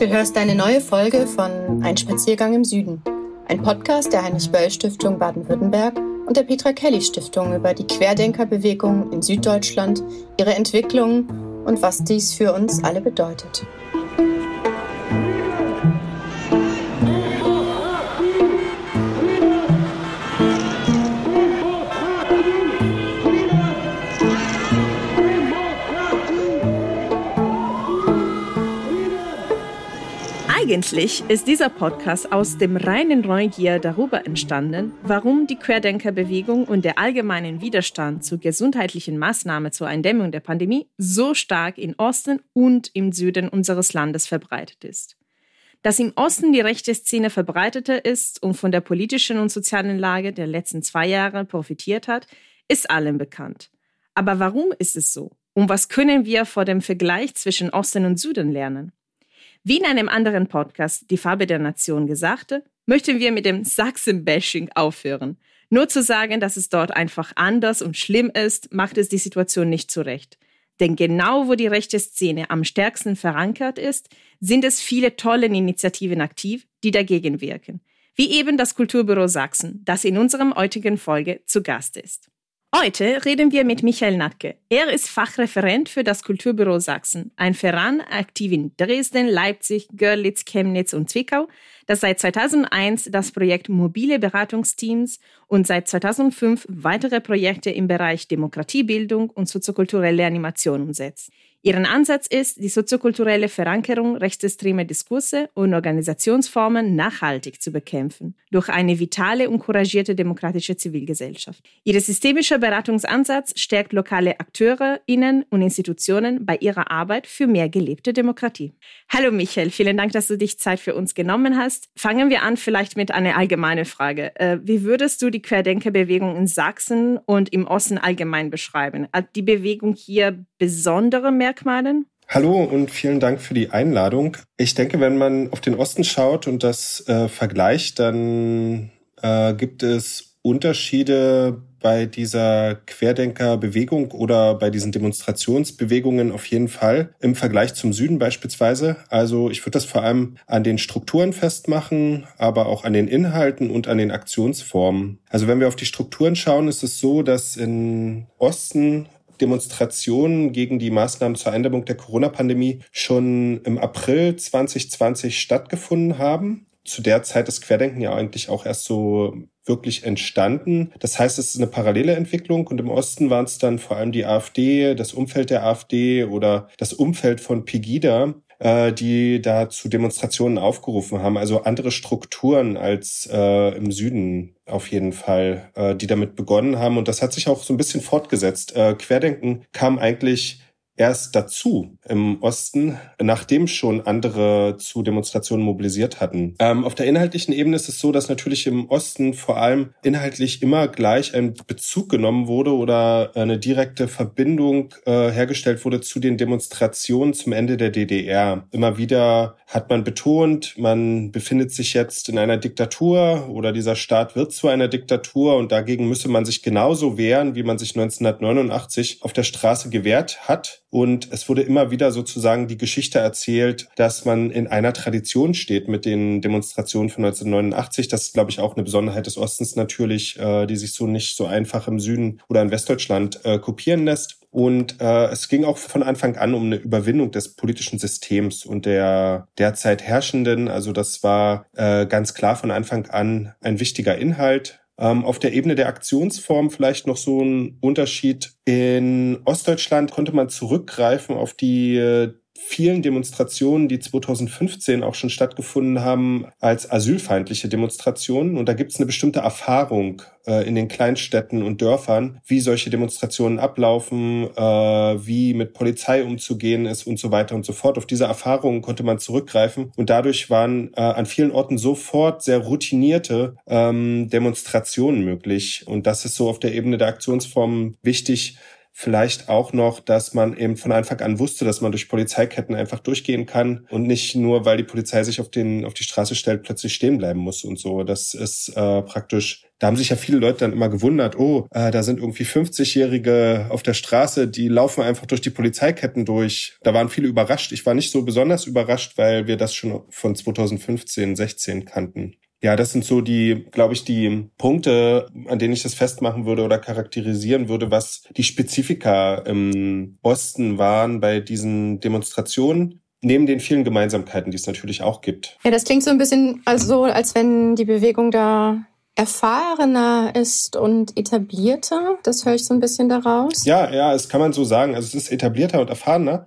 Du hörst eine neue Folge von Ein Spaziergang im Süden, ein Podcast der Heinrich-Böll-Stiftung Baden-Württemberg und der Petra Kelly Stiftung über die Querdenkerbewegung in Süddeutschland, ihre Entwicklung und was dies für uns alle bedeutet. Eigentlich ist dieser Podcast aus dem reinen Neugier darüber entstanden, warum die Querdenkerbewegung und der allgemeine Widerstand zu gesundheitlichen Maßnahmen zur Eindämmung der Pandemie so stark im Osten und im Süden unseres Landes verbreitet ist. Dass im Osten die rechte Szene verbreiteter ist und von der politischen und sozialen Lage der letzten zwei Jahre profitiert hat, ist allen bekannt. Aber warum ist es so? Und was können wir vor dem Vergleich zwischen Osten und Süden lernen? Wie in einem anderen Podcast, Die Farbe der Nation, gesagte, möchten wir mit dem Sachsen-Bashing aufhören. Nur zu sagen, dass es dort einfach anders und schlimm ist, macht es die Situation nicht zurecht. Denn genau wo die rechte Szene am stärksten verankert ist, sind es viele tolle Initiativen aktiv, die dagegen wirken. Wie eben das Kulturbüro Sachsen, das in unserem heutigen Folge zu Gast ist. Heute reden wir mit Michael Natke. Er ist Fachreferent für das Kulturbüro Sachsen, ein Verein aktiv in Dresden, Leipzig, Görlitz, Chemnitz und Zwickau, das seit 2001 das Projekt Mobile Beratungsteams und seit 2005 weitere Projekte im Bereich Demokratiebildung und soziokulturelle Animation umsetzt. Ihren Ansatz ist, die soziokulturelle Verankerung rechtsextremer Diskurse und Organisationsformen nachhaltig zu bekämpfen, durch eine vitale und couragierte demokratische Zivilgesellschaft. Ihr systemischer Beratungsansatz stärkt lokale AkteurInnen und Institutionen bei ihrer Arbeit für mehr gelebte Demokratie. Hallo Michael, vielen Dank, dass du dich Zeit für uns genommen hast. Fangen wir an vielleicht mit einer allgemeinen Frage. Äh, wie würdest du die Querdenkerbewegung in Sachsen und im Osten allgemein beschreiben? Hat die Bewegung hier besondere Merkmale? Hallo und vielen Dank für die Einladung. Ich denke, wenn man auf den Osten schaut und das äh, vergleicht, dann äh, gibt es Unterschiede bei dieser Querdenkerbewegung oder bei diesen Demonstrationsbewegungen auf jeden Fall im Vergleich zum Süden beispielsweise. Also ich würde das vor allem an den Strukturen festmachen, aber auch an den Inhalten und an den Aktionsformen. Also wenn wir auf die Strukturen schauen, ist es so, dass in Osten Demonstrationen gegen die Maßnahmen zur Eindämmung der Corona-Pandemie schon im April 2020 stattgefunden haben. Zu der Zeit ist Querdenken ja eigentlich auch erst so wirklich entstanden. Das heißt, es ist eine parallele Entwicklung und im Osten waren es dann vor allem die AfD, das Umfeld der AfD oder das Umfeld von Pegida, äh, die da zu Demonstrationen aufgerufen haben. Also andere Strukturen als äh, im Süden auf jeden Fall, äh, die damit begonnen haben. Und das hat sich auch so ein bisschen fortgesetzt. Äh, Querdenken kam eigentlich erst dazu im Osten, nachdem schon andere zu Demonstrationen mobilisiert hatten. Ähm, auf der inhaltlichen Ebene ist es so, dass natürlich im Osten vor allem inhaltlich immer gleich ein Bezug genommen wurde oder eine direkte Verbindung äh, hergestellt wurde zu den Demonstrationen zum Ende der DDR. Immer wieder hat man betont, man befindet sich jetzt in einer Diktatur oder dieser Staat wird zu einer Diktatur und dagegen müsse man sich genauso wehren, wie man sich 1989 auf der Straße gewehrt hat. Und es wurde immer wieder sozusagen die Geschichte erzählt, dass man in einer Tradition steht mit den Demonstrationen von 1989. Das ist, glaube ich, auch eine Besonderheit des Ostens natürlich, äh, die sich so nicht so einfach im Süden oder in Westdeutschland äh, kopieren lässt. Und äh, es ging auch von Anfang an um eine Überwindung des politischen Systems und der derzeit herrschenden. Also das war äh, ganz klar von Anfang an ein wichtiger Inhalt. Ähm, auf der Ebene der Aktionsform vielleicht noch so ein Unterschied. In Ostdeutschland konnte man zurückgreifen auf die äh, vielen Demonstrationen, die 2015 auch schon stattgefunden haben, als asylfeindliche Demonstrationen. Und da gibt es eine bestimmte Erfahrung äh, in den Kleinstädten und Dörfern, wie solche Demonstrationen ablaufen, äh, wie mit Polizei umzugehen ist und so weiter und so fort. Auf diese Erfahrungen konnte man zurückgreifen und dadurch waren äh, an vielen Orten sofort sehr routinierte ähm, Demonstrationen möglich. Und das ist so auf der Ebene der Aktionsformen wichtig, Vielleicht auch noch, dass man eben von Anfang an wusste, dass man durch Polizeiketten einfach durchgehen kann und nicht nur, weil die Polizei sich auf, den, auf die Straße stellt, plötzlich stehen bleiben muss und so. Das ist äh, praktisch da haben sich ja viele Leute dann immer gewundert, oh, äh, da sind irgendwie 50-Jährige auf der Straße, die laufen einfach durch die Polizeiketten durch. Da waren viele überrascht. Ich war nicht so besonders überrascht, weil wir das schon von 2015, 16 kannten. Ja, das sind so die, glaube ich, die Punkte, an denen ich das festmachen würde oder charakterisieren würde, was die Spezifika im Osten waren bei diesen Demonstrationen. Neben den vielen Gemeinsamkeiten, die es natürlich auch gibt. Ja, das klingt so ein bisschen also, als wenn die Bewegung da erfahrener ist und etablierter. Das höre ich so ein bisschen daraus. Ja, ja, das kann man so sagen. Also es ist etablierter und erfahrener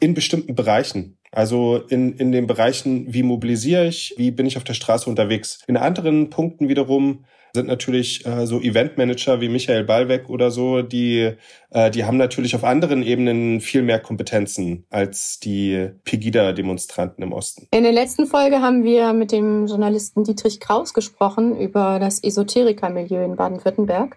in bestimmten Bereichen. Also in, in den Bereichen, wie mobilisiere ich, wie bin ich auf der Straße unterwegs. In anderen Punkten wiederum sind natürlich äh, so Eventmanager wie Michael Ballweg oder so, die, äh, die haben natürlich auf anderen Ebenen viel mehr Kompetenzen als die Pegida-Demonstranten im Osten. In der letzten Folge haben wir mit dem Journalisten Dietrich Kraus gesprochen über das Esoteriker-Milieu in Baden-Württemberg.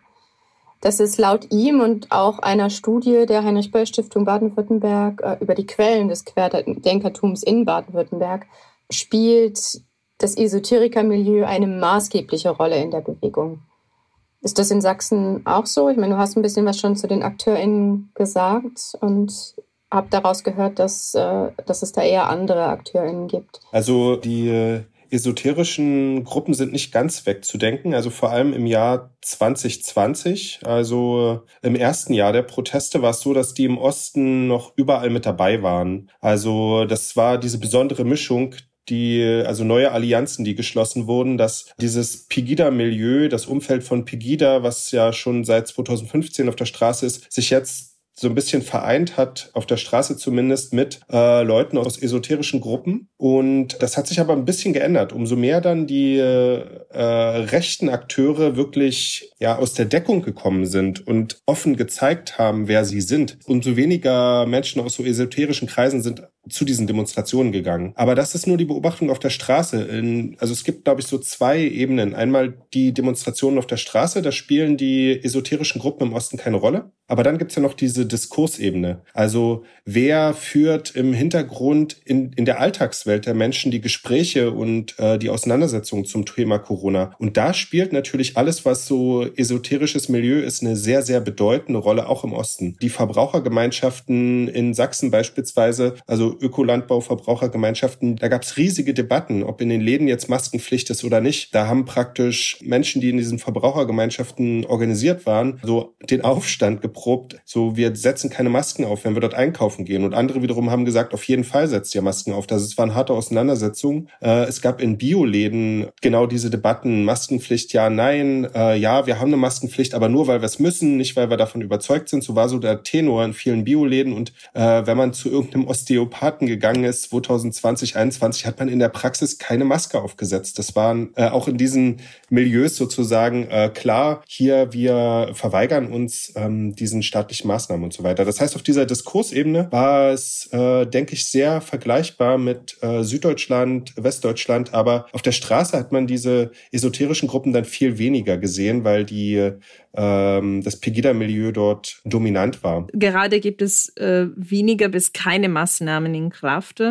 Das ist laut ihm und auch einer Studie der Heinrich-Böll-Stiftung Baden-Württemberg äh, über die Quellen des Querdenkertums in Baden-Württemberg spielt das Esoterikermilieu eine maßgebliche Rolle in der Bewegung. Ist das in Sachsen auch so? Ich meine, du hast ein bisschen was schon zu den AkteurInnen gesagt und habe daraus gehört, dass, äh, dass es da eher andere AkteurInnen gibt. Also die äh, esoterischen Gruppen sind nicht ganz wegzudenken. Also vor allem im Jahr 2020, also im ersten Jahr der Proteste, war es so, dass die im Osten noch überall mit dabei waren. Also das war diese besondere Mischung die, also neue Allianzen, die geschlossen wurden, dass dieses Pegida-Milieu, das Umfeld von Pegida, was ja schon seit 2015 auf der Straße ist, sich jetzt so ein bisschen vereint hat, auf der Straße zumindest, mit äh, Leuten aus esoterischen Gruppen. Und das hat sich aber ein bisschen geändert. Umso mehr dann die äh, rechten Akteure wirklich ja aus der Deckung gekommen sind und offen gezeigt haben, wer sie sind, umso weniger Menschen aus so esoterischen Kreisen sind zu diesen Demonstrationen gegangen. Aber das ist nur die Beobachtung auf der Straße. In, also es gibt, glaube ich, so zwei Ebenen. Einmal die Demonstrationen auf der Straße, da spielen die esoterischen Gruppen im Osten keine Rolle. Aber dann gibt's ja noch diese Diskursebene. Also wer führt im Hintergrund in, in der Alltagswelt der Menschen die Gespräche und äh, die Auseinandersetzungen zum Thema Corona? Und da spielt natürlich alles, was so esoterisches Milieu ist, eine sehr, sehr bedeutende Rolle, auch im Osten. Die Verbrauchergemeinschaften in Sachsen beispielsweise, also Ökolandbau, Verbrauchergemeinschaften, da gab's riesige Debatten, ob in den Läden jetzt Maskenpflicht ist oder nicht. Da haben praktisch Menschen, die in diesen Verbrauchergemeinschaften organisiert waren, so den Aufstand erprobt, so wir setzen keine Masken auf, wenn wir dort einkaufen gehen. Und andere wiederum haben gesagt, auf jeden Fall setzt ihr Masken auf. Das waren harte Auseinandersetzungen. Äh, es gab in Bioläden genau diese Debatten, Maskenpflicht, ja, nein, äh, ja, wir haben eine Maskenpflicht, aber nur, weil wir es müssen, nicht, weil wir davon überzeugt sind. So war so der Tenor in vielen Bioläden. Und äh, wenn man zu irgendeinem Osteopathen gegangen ist, 2020, 2021, hat man in der Praxis keine Maske aufgesetzt. Das waren äh, auch in diesen Milieus sozusagen äh, klar, hier wir verweigern uns ähm, diese diesen staatlichen Maßnahmen und so weiter. Das heißt, auf dieser Diskursebene war es, äh, denke ich, sehr vergleichbar mit äh, Süddeutschland, Westdeutschland, aber auf der Straße hat man diese esoterischen Gruppen dann viel weniger gesehen, weil die ähm, das Pegida-Milieu dort dominant war. Gerade gibt es äh, weniger bis keine Maßnahmen in Kraft.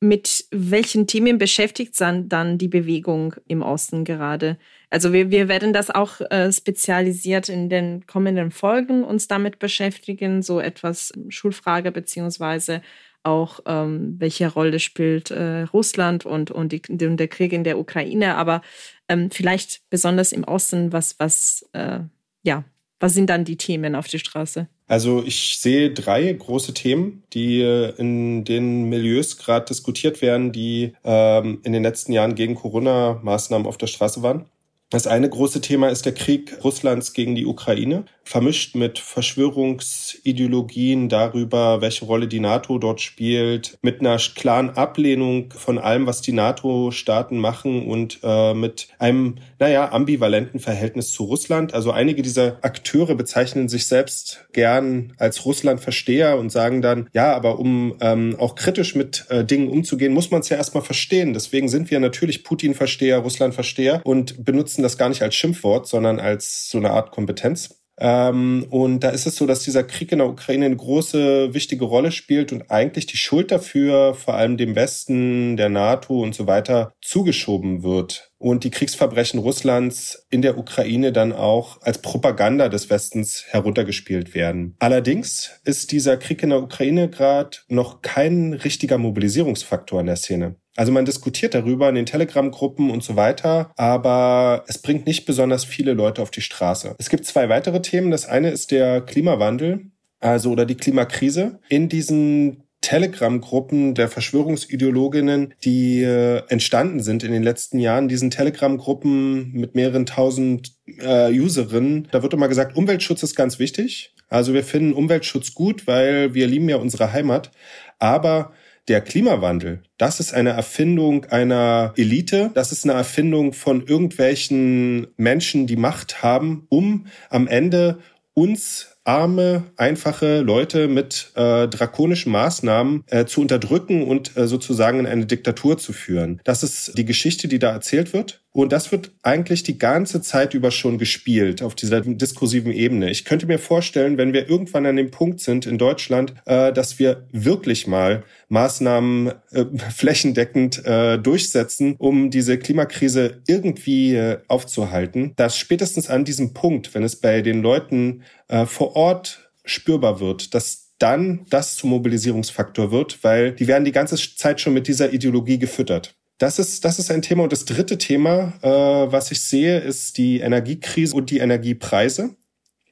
Mit welchen Themen beschäftigt dann die Bewegung im Osten gerade? Also wir, wir werden das auch äh, spezialisiert in den kommenden Folgen uns damit beschäftigen, so etwas Schulfrage beziehungsweise auch ähm, welche Rolle spielt äh, Russland und, und, die, und der Krieg in der Ukraine, aber ähm, vielleicht besonders im Osten, was, was, äh, ja, was sind dann die Themen auf der Straße? Also ich sehe drei große Themen, die äh, in den Milieus gerade diskutiert werden, die ähm, in den letzten Jahren gegen Corona-Maßnahmen auf der Straße waren. Das eine große Thema ist der Krieg Russlands gegen die Ukraine vermischt mit Verschwörungsideologien darüber, welche Rolle die NATO dort spielt, mit einer klaren Ablehnung von allem, was die NATO-Staaten machen und äh, mit einem, naja, ambivalenten Verhältnis zu Russland. Also einige dieser Akteure bezeichnen sich selbst gern als Russland-Versteher und sagen dann, ja, aber um ähm, auch kritisch mit äh, Dingen umzugehen, muss man es ja erstmal verstehen. Deswegen sind wir natürlich Putin-Versteher, Russland-Versteher und benutzen das gar nicht als Schimpfwort, sondern als so eine Art Kompetenz. Ähm, und da ist es so, dass dieser Krieg in der Ukraine eine große, wichtige Rolle spielt und eigentlich die Schuld dafür vor allem dem Westen, der NATO und so weiter zugeschoben wird. Und die Kriegsverbrechen Russlands in der Ukraine dann auch als Propaganda des Westens heruntergespielt werden. Allerdings ist dieser Krieg in der Ukraine gerade noch kein richtiger Mobilisierungsfaktor in der Szene. Also man diskutiert darüber in den Telegram-Gruppen und so weiter, aber es bringt nicht besonders viele Leute auf die Straße. Es gibt zwei weitere Themen. Das eine ist der Klimawandel, also oder die Klimakrise. In diesen Telegram-Gruppen der Verschwörungsideologinnen, die äh, entstanden sind in den letzten Jahren, diesen Telegram-Gruppen mit mehreren tausend äh, Userinnen, da wird immer gesagt, Umweltschutz ist ganz wichtig. Also wir finden Umweltschutz gut, weil wir lieben ja unsere Heimat. Aber der Klimawandel, das ist eine Erfindung einer Elite, das ist eine Erfindung von irgendwelchen Menschen, die Macht haben, um am Ende uns arme, einfache Leute mit äh, drakonischen Maßnahmen äh, zu unterdrücken und äh, sozusagen in eine Diktatur zu führen. Das ist die Geschichte, die da erzählt wird. Und das wird eigentlich die ganze Zeit über schon gespielt auf dieser diskursiven Ebene. Ich könnte mir vorstellen, wenn wir irgendwann an dem Punkt sind in Deutschland, äh, dass wir wirklich mal Maßnahmen äh, flächendeckend äh, durchsetzen, um diese Klimakrise irgendwie äh, aufzuhalten, dass spätestens an diesem Punkt, wenn es bei den Leuten äh, vor Ort spürbar wird, dass dann das zum Mobilisierungsfaktor wird, weil die werden die ganze Zeit schon mit dieser Ideologie gefüttert. Das ist, das ist ein Thema. Und das dritte Thema, äh, was ich sehe, ist die Energiekrise und die Energiepreise.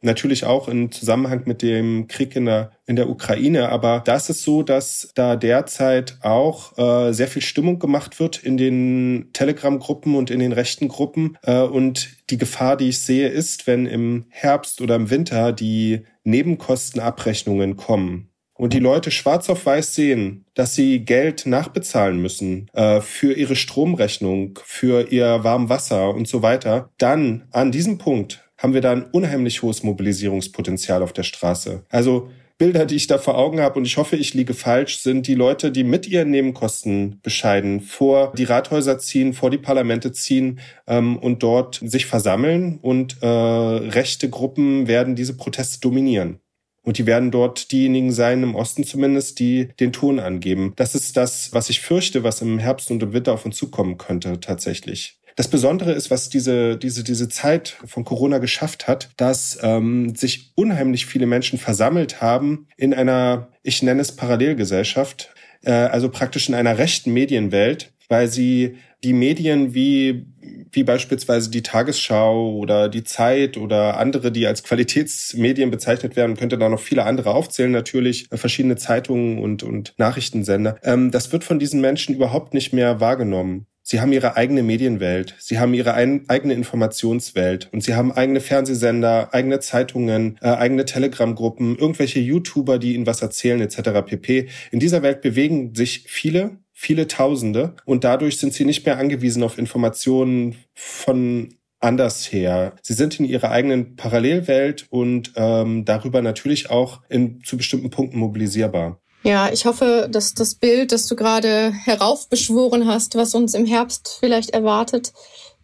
Natürlich auch im Zusammenhang mit dem Krieg in der, in der Ukraine. Aber da ist so, dass da derzeit auch äh, sehr viel Stimmung gemacht wird in den Telegram-Gruppen und in den rechten Gruppen. Äh, und die Gefahr, die ich sehe, ist, wenn im Herbst oder im Winter die Nebenkostenabrechnungen kommen und die Leute schwarz auf weiß sehen, dass sie Geld nachbezahlen müssen äh, für ihre Stromrechnung, für ihr Warmwasser und so weiter, dann an diesem Punkt haben wir da ein unheimlich hohes Mobilisierungspotenzial auf der Straße. Also Bilder, die ich da vor Augen habe, und ich hoffe, ich liege falsch, sind die Leute, die mit ihren Nebenkosten bescheiden vor die Rathäuser ziehen, vor die Parlamente ziehen ähm, und dort sich versammeln. Und äh, rechte Gruppen werden diese Proteste dominieren. Und die werden dort diejenigen sein, im Osten zumindest, die den Ton angeben. Das ist das, was ich fürchte, was im Herbst und im Winter auf uns zukommen könnte, tatsächlich. Das Besondere ist, was diese, diese, diese Zeit von Corona geschafft hat, dass ähm, sich unheimlich viele Menschen versammelt haben in einer, ich nenne es Parallelgesellschaft, äh, also praktisch in einer rechten Medienwelt, weil sie die Medien wie, wie beispielsweise die Tagesschau oder die Zeit oder andere, die als Qualitätsmedien bezeichnet werden, könnte da noch viele andere aufzählen, natürlich äh, verschiedene Zeitungen und, und Nachrichtensender. Ähm, das wird von diesen Menschen überhaupt nicht mehr wahrgenommen. Sie haben ihre eigene Medienwelt, sie haben ihre eigene Informationswelt und sie haben eigene Fernsehsender, eigene Zeitungen, äh, eigene Telegram-Gruppen, irgendwelche YouTuber, die ihnen was erzählen etc. pp. In dieser Welt bewegen sich viele, viele Tausende und dadurch sind sie nicht mehr angewiesen auf Informationen von anders her. Sie sind in ihrer eigenen Parallelwelt und ähm, darüber natürlich auch in, zu bestimmten Punkten mobilisierbar. Ja, ich hoffe, dass das Bild, das du gerade heraufbeschworen hast, was uns im Herbst vielleicht erwartet,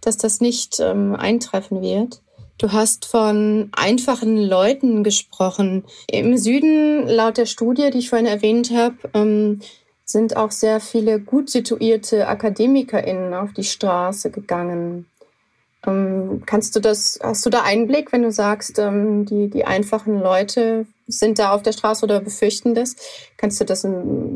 dass das nicht ähm, eintreffen wird. Du hast von einfachen Leuten gesprochen. Im Süden, laut der Studie, die ich vorhin erwähnt habe, ähm, sind auch sehr viele gut situierte AkademikerInnen auf die Straße gegangen. Ähm, kannst du das, hast du da Einblick, wenn du sagst, ähm, die, die einfachen Leute sind da auf der Straße oder befürchten das? Kannst du das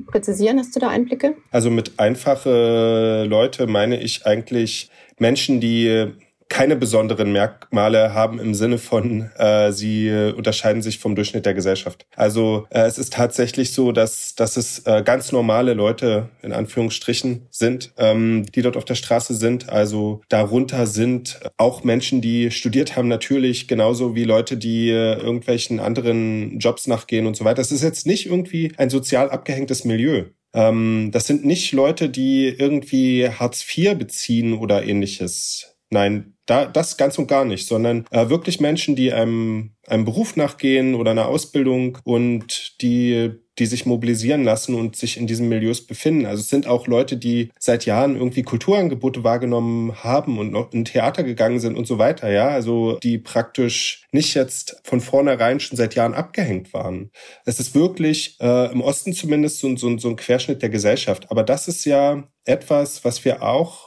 präzisieren? Hast du da Einblicke? Also mit einfache Leute meine ich eigentlich Menschen, die keine besonderen Merkmale haben im Sinne von, äh, sie unterscheiden sich vom Durchschnitt der Gesellschaft. Also äh, es ist tatsächlich so, dass, dass es äh, ganz normale Leute in Anführungsstrichen sind, ähm, die dort auf der Straße sind. Also darunter sind auch Menschen, die studiert haben, natürlich, genauso wie Leute, die äh, irgendwelchen anderen Jobs nachgehen und so weiter. Es ist jetzt nicht irgendwie ein sozial abgehängtes Milieu. Ähm, das sind nicht Leute, die irgendwie Hartz IV beziehen oder ähnliches. Nein, da, das ganz und gar nicht, sondern äh, wirklich Menschen, die einem, einem Beruf nachgehen oder einer Ausbildung und die die sich mobilisieren lassen und sich in diesen Milieus befinden. Also es sind auch Leute, die seit Jahren irgendwie Kulturangebote wahrgenommen haben und noch in Theater gegangen sind und so weiter, ja. Also die praktisch nicht jetzt von vornherein schon seit Jahren abgehängt waren. Es ist wirklich äh, im Osten zumindest so, so, so ein Querschnitt der Gesellschaft. Aber das ist ja etwas, was wir auch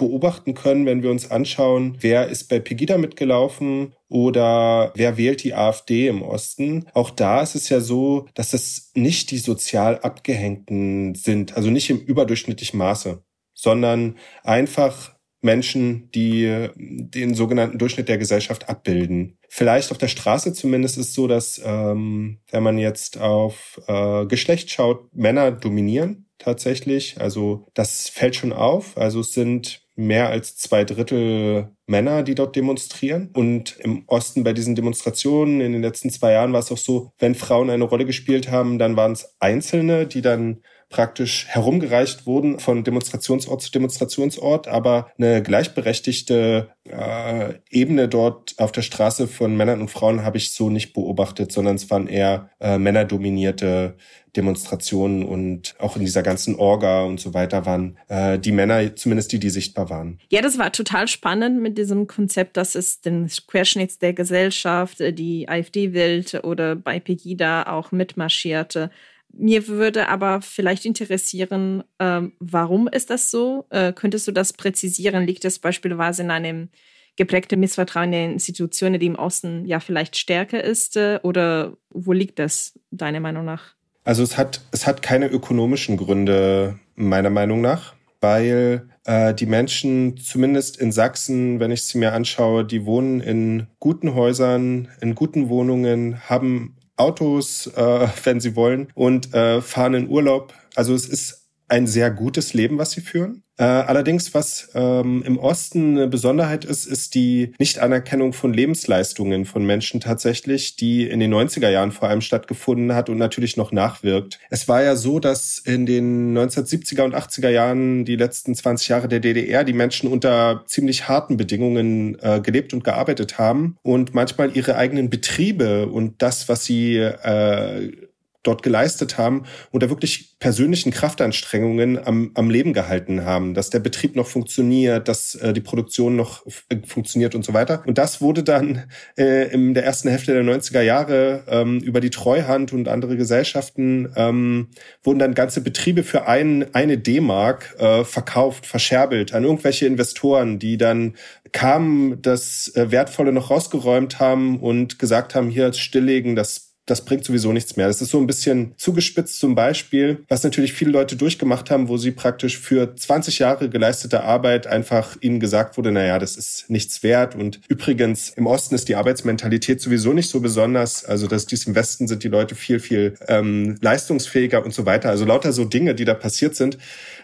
beobachten können, wenn wir uns anschauen, wer ist bei Pegida mitgelaufen oder wer wählt die AfD im Osten. Auch da ist es ja so, dass es nicht die sozial Abgehängten sind, also nicht im überdurchschnittlichen Maße, sondern einfach Menschen, die den sogenannten Durchschnitt der Gesellschaft abbilden. Vielleicht auf der Straße zumindest ist so, dass ähm, wenn man jetzt auf äh, Geschlecht schaut, Männer dominieren tatsächlich. Also das fällt schon auf. Also es sind mehr als zwei Drittel Männer, die dort demonstrieren. Und im Osten bei diesen Demonstrationen in den letzten zwei Jahren war es auch so, wenn Frauen eine Rolle gespielt haben, dann waren es Einzelne, die dann praktisch herumgereicht wurden von Demonstrationsort zu Demonstrationsort, aber eine gleichberechtigte äh, Ebene dort auf der Straße von Männern und Frauen habe ich so nicht beobachtet, sondern es waren eher äh, männerdominierte Demonstrationen und auch in dieser ganzen Orga und so weiter waren äh, die Männer, zumindest die, die sichtbar waren. Ja, das war total spannend mit diesem Konzept, dass es den Querschnitt der Gesellschaft, äh, die AfD-Welt oder bei Pegida auch mitmarschierte. Mir würde aber vielleicht interessieren, ähm, warum ist das so? Äh, könntest du das präzisieren? Liegt es beispielsweise in einem geprägten Missvertrauen der Institutionen, die im Osten ja vielleicht stärker ist? Äh, oder wo liegt das, deiner Meinung nach? Also es hat, es hat keine ökonomischen Gründe, meiner Meinung nach, weil äh, die Menschen, zumindest in Sachsen, wenn ich sie mir anschaue, die wohnen in guten Häusern, in guten Wohnungen, haben Autos, äh, wenn sie wollen, und äh, fahren in Urlaub. Also es ist ein sehr gutes Leben, was sie führen. Äh, allerdings, was ähm, im Osten eine Besonderheit ist, ist die Nichtanerkennung von Lebensleistungen von Menschen tatsächlich, die in den 90er Jahren vor allem stattgefunden hat und natürlich noch nachwirkt. Es war ja so, dass in den 1970er und 80er Jahren, die letzten 20 Jahre der DDR, die Menschen unter ziemlich harten Bedingungen äh, gelebt und gearbeitet haben und manchmal ihre eigenen Betriebe und das, was sie äh, dort geleistet haben da wirklich persönlichen Kraftanstrengungen am, am Leben gehalten haben, dass der Betrieb noch funktioniert, dass äh, die Produktion noch funktioniert und so weiter. Und das wurde dann äh, in der ersten Hälfte der 90er Jahre ähm, über die Treuhand und andere Gesellschaften ähm, wurden dann ganze Betriebe für ein, eine D-Mark äh, verkauft, verscherbelt an irgendwelche Investoren, die dann kamen, das äh, Wertvolle noch rausgeräumt haben und gesagt haben, hier stilllegen, das das bringt sowieso nichts mehr. Das ist so ein bisschen zugespitzt zum Beispiel, was natürlich viele Leute durchgemacht haben, wo sie praktisch für 20 Jahre geleistete Arbeit einfach ihnen gesagt wurde, naja, das ist nichts wert. Und übrigens, im Osten ist die Arbeitsmentalität sowieso nicht so besonders. Also, dass dies im Westen sind die Leute viel, viel ähm, leistungsfähiger und so weiter. Also lauter so Dinge, die da passiert sind,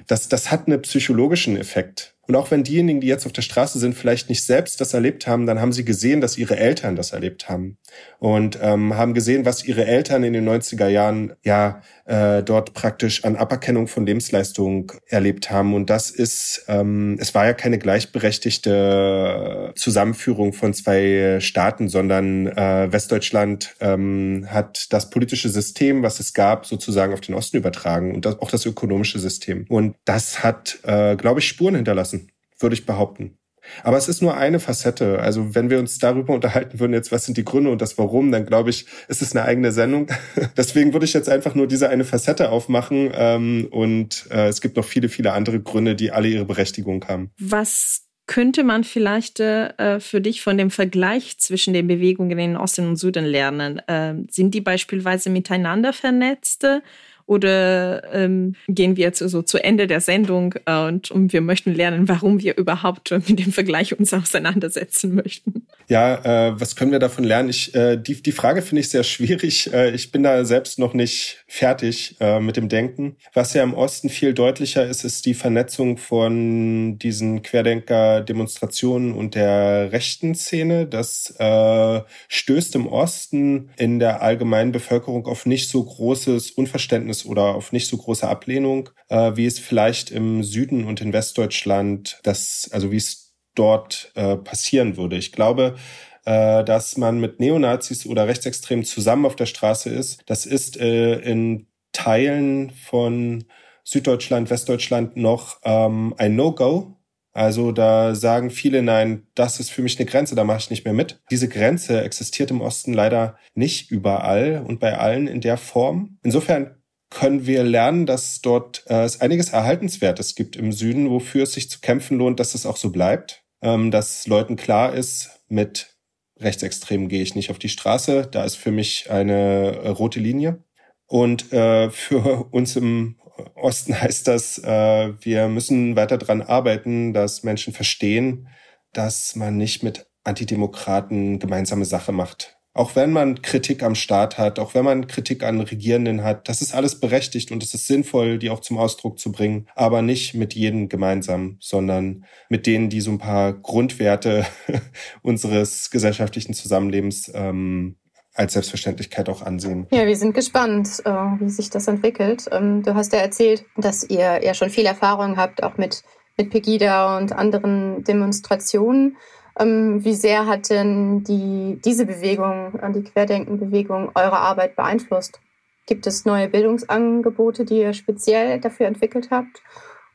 das, das hat einen psychologischen Effekt. Und auch wenn diejenigen, die jetzt auf der Straße sind, vielleicht nicht selbst das erlebt haben, dann haben sie gesehen, dass ihre Eltern das erlebt haben und ähm, haben gesehen, was ihre Eltern in den 90er Jahren ja äh, dort praktisch an Aberkennung von Lebensleistung erlebt haben. Und das ist, ähm, es war ja keine gleichberechtigte Zusammenführung von zwei Staaten, sondern äh, Westdeutschland ähm, hat das politische System, was es gab, sozusagen auf den Osten übertragen und das, auch das ökonomische System. Und das hat, äh, glaube ich, Spuren hinterlassen würde ich behaupten. Aber es ist nur eine Facette. Also wenn wir uns darüber unterhalten würden, jetzt was sind die Gründe und das Warum, dann glaube ich, ist es eine eigene Sendung. Deswegen würde ich jetzt einfach nur diese eine Facette aufmachen. Ähm, und äh, es gibt noch viele, viele andere Gründe, die alle ihre Berechtigung haben. Was könnte man vielleicht äh, für dich von dem Vergleich zwischen den Bewegungen in Osten und Süden lernen? Äh, sind die beispielsweise miteinander vernetzt? Oder ähm, gehen wir zu, so zu Ende der Sendung äh, und, und wir möchten lernen, warum wir überhaupt mit dem Vergleich uns auseinandersetzen möchten? Ja, äh, was können wir davon lernen? Ich, äh, die, die Frage finde ich sehr schwierig. Äh, ich bin da selbst noch nicht fertig äh, mit dem Denken. Was ja im Osten viel deutlicher ist, ist die Vernetzung von diesen Querdenker-Demonstrationen und der rechten Szene. Das äh, stößt im Osten in der allgemeinen Bevölkerung auf nicht so großes Unverständnis Unverständnis oder auf nicht so große Ablehnung, äh, wie es vielleicht im Süden und in Westdeutschland das, also wie es dort äh, passieren würde. Ich glaube, äh, dass man mit Neonazis oder Rechtsextremen zusammen auf der Straße ist. Das ist äh, in Teilen von Süddeutschland, Westdeutschland noch ähm, ein No-Go. Also da sagen viele, nein, das ist für mich eine Grenze, da mache ich nicht mehr mit. Diese Grenze existiert im Osten leider nicht überall und bei allen in der Form. Insofern können wir lernen, dass dort äh, es einiges Erhaltenswertes gibt im Süden, wofür es sich zu kämpfen lohnt, dass es auch so bleibt. Ähm, dass Leuten klar ist, mit Rechtsextremen gehe ich nicht auf die Straße. Da ist für mich eine äh, rote Linie. Und äh, für uns im Osten heißt das, äh, wir müssen weiter dran arbeiten, dass Menschen verstehen, dass man nicht mit Antidemokraten gemeinsame Sache macht. Auch wenn man Kritik am Staat hat, auch wenn man Kritik an Regierenden hat, das ist alles berechtigt und es ist sinnvoll, die auch zum Ausdruck zu bringen, aber nicht mit jedem gemeinsam, sondern mit denen, die so ein paar Grundwerte unseres gesellschaftlichen Zusammenlebens ähm, als Selbstverständlichkeit auch ansehen. Ja, wir sind gespannt, äh, wie sich das entwickelt. Ähm, du hast ja erzählt, dass ihr ja schon viel Erfahrung habt, auch mit, mit Pegida und anderen Demonstrationen. Ähm, wie sehr hat denn die, diese Bewegung, die Querdenkenbewegung, eure Arbeit beeinflusst? Gibt es neue Bildungsangebote, die ihr speziell dafür entwickelt habt?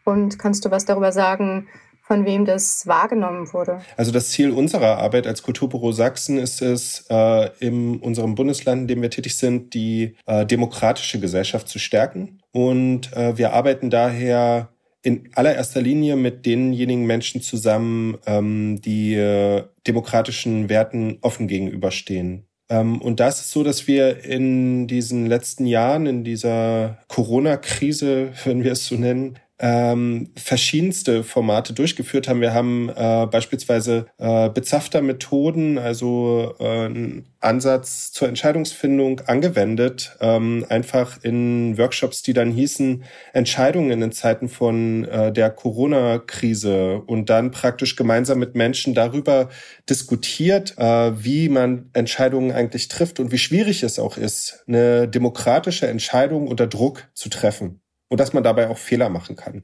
Und kannst du was darüber sagen, von wem das wahrgenommen wurde? Also das Ziel unserer Arbeit als Kulturbüro Sachsen ist es, äh, in unserem Bundesland, in dem wir tätig sind, die äh, demokratische Gesellschaft zu stärken. Und äh, wir arbeiten daher in allererster Linie mit denjenigen Menschen zusammen, ähm, die äh, demokratischen Werten offen gegenüberstehen. Ähm, und das ist so, dass wir in diesen letzten Jahren, in dieser Corona-Krise, wenn wir es so nennen, ähm, verschiedenste Formate durchgeführt haben. Wir haben äh, beispielsweise äh, bezafter Methoden, also äh, einen Ansatz zur Entscheidungsfindung angewendet, ähm, einfach in Workshops, die dann hießen Entscheidungen in Zeiten von äh, der Corona-Krise und dann praktisch gemeinsam mit Menschen darüber diskutiert, äh, wie man Entscheidungen eigentlich trifft und wie schwierig es auch ist, eine demokratische Entscheidung unter Druck zu treffen und dass man dabei auch Fehler machen kann.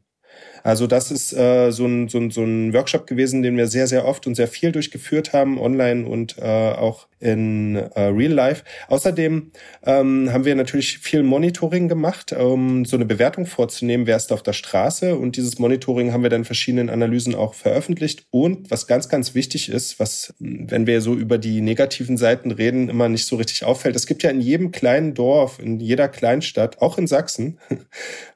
Also das ist äh, so, ein, so, ein, so ein Workshop gewesen, den wir sehr, sehr oft und sehr viel durchgeführt haben, online und äh, auch in äh, Real Life. Außerdem ähm, haben wir natürlich viel Monitoring gemacht, um so eine Bewertung vorzunehmen, wer ist auf der Straße. Und dieses Monitoring haben wir dann verschiedenen Analysen auch veröffentlicht. Und was ganz, ganz wichtig ist, was, wenn wir so über die negativen Seiten reden, immer nicht so richtig auffällt, es gibt ja in jedem kleinen Dorf, in jeder Kleinstadt, auch in Sachsen,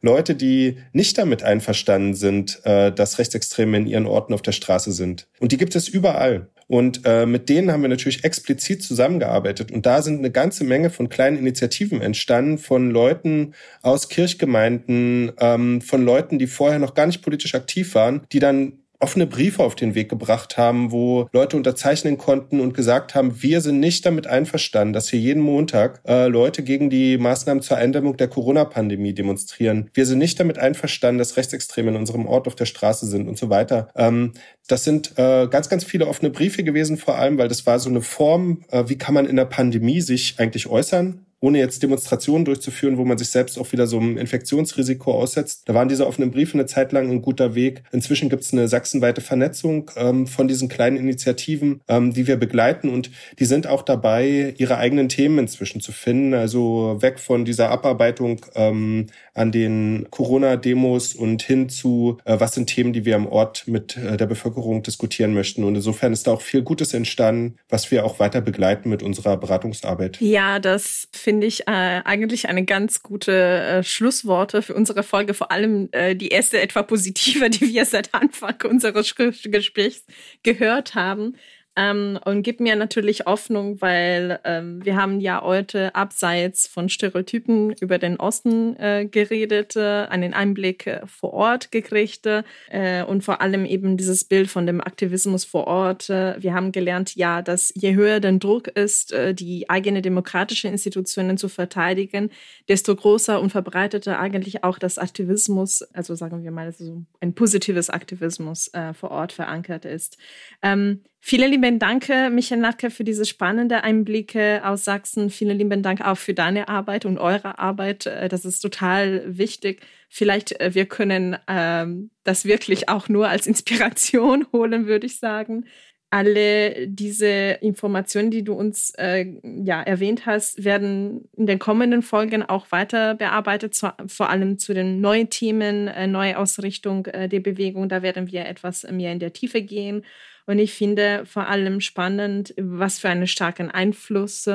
Leute, die nicht damit einverstanden sind, äh, dass Rechtsextreme in ihren Orten auf der Straße sind. Und die gibt es überall. Und äh, mit denen haben wir natürlich explizit zusammengearbeitet. Und da sind eine ganze Menge von kleinen Initiativen entstanden, von Leuten aus Kirchgemeinden, ähm, von Leuten, die vorher noch gar nicht politisch aktiv waren, die dann offene Briefe auf den Weg gebracht haben, wo Leute unterzeichnen konnten und gesagt haben, wir sind nicht damit einverstanden, dass hier jeden Montag äh, Leute gegen die Maßnahmen zur Eindämmung der Corona-Pandemie demonstrieren. Wir sind nicht damit einverstanden, dass Rechtsextreme in unserem Ort auf der Straße sind und so weiter. Ähm, das sind äh, ganz, ganz viele offene Briefe gewesen, vor allem, weil das war so eine Form, äh, wie kann man in der Pandemie sich eigentlich äußern ohne jetzt Demonstrationen durchzuführen, wo man sich selbst auch wieder so einem Infektionsrisiko aussetzt. Da waren diese offenen Briefe eine Zeit lang ein guter Weg. Inzwischen gibt es eine sachsenweite Vernetzung ähm, von diesen kleinen Initiativen, ähm, die wir begleiten und die sind auch dabei, ihre eigenen Themen inzwischen zu finden. Also weg von dieser Abarbeitung ähm, an den Corona-Demos und hin zu, äh, was sind Themen, die wir am Ort mit äh, der Bevölkerung diskutieren möchten. Und insofern ist da auch viel Gutes entstanden, was wir auch weiter begleiten mit unserer Beratungsarbeit. Ja, das finde finde ich äh, eigentlich eine ganz gute äh, Schlussworte für unsere Folge. Vor allem äh, die erste etwa positive, die wir seit Anfang unseres Gesprächs gehört haben. Ähm, und gibt mir natürlich Hoffnung, weil ähm, wir haben ja heute abseits von Stereotypen über den Osten äh, geredet, äh, einen Einblick äh, vor Ort gekriegt äh, und vor allem eben dieses Bild von dem Aktivismus vor Ort. Äh, wir haben gelernt, ja, dass je höher der Druck ist, die eigene demokratische Institutionen zu verteidigen, desto größer und verbreiteter eigentlich auch das Aktivismus, also sagen wir mal, so ein positives Aktivismus vor Ort verankert ist. Ähm, Vielen lieben Dank, Michael Natke, für diese spannenden Einblicke aus Sachsen. Vielen lieben Dank auch für deine Arbeit und eure Arbeit. Äh, das ist total wichtig. Vielleicht äh, wir können ähm, das wirklich auch nur als Inspiration holen, würde ich sagen. alle diese Informationen, die du uns äh, ja, erwähnt hast, werden in den kommenden Folgen auch weiter bearbeitet, zu, vor allem zu den neuen Themen, äh, neue Ausrichtung äh, der Bewegung. Da werden wir etwas mehr in der Tiefe gehen. Und ich finde vor allem spannend, was für einen starken Einfluss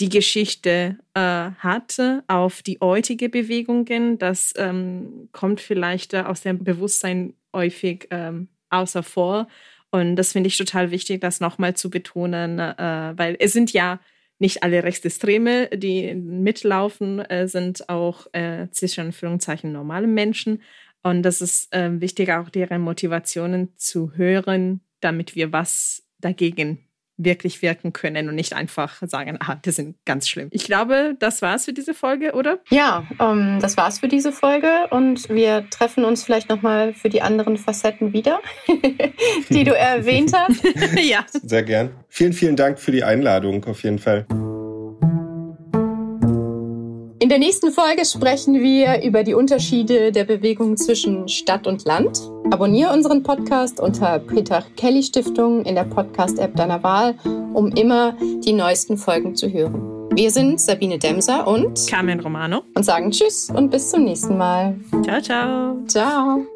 die Geschichte äh, hatte auf die heutige Bewegungen. Das ähm, kommt vielleicht aus dem Bewusstsein häufig ähm, außer vor. Und das finde ich total wichtig, das nochmal zu betonen, äh, weil es sind ja nicht alle Rechtsextreme, die mitlaufen, äh, sind auch äh, zwischen Anführungszeichen normale Menschen. Und das ist äh, wichtig, auch deren Motivationen zu hören, damit wir was dagegen wirklich wirken können und nicht einfach sagen, ah, die sind ganz schlimm. Ich glaube, das war's für diese Folge, oder? Ja, ähm, das war's für diese Folge und wir treffen uns vielleicht nochmal für die anderen Facetten wieder, die du erwähnt hast. ja. Sehr gern. Vielen, vielen Dank für die Einladung auf jeden Fall. In der nächsten Folge sprechen wir über die Unterschiede der Bewegung zwischen Stadt und Land. Abonniere unseren Podcast unter Peter Kelly Stiftung in der Podcast-App deiner Wahl, um immer die neuesten Folgen zu hören. Wir sind Sabine Demser und Carmen Romano und sagen Tschüss und bis zum nächsten Mal. Ciao, ciao. Ciao.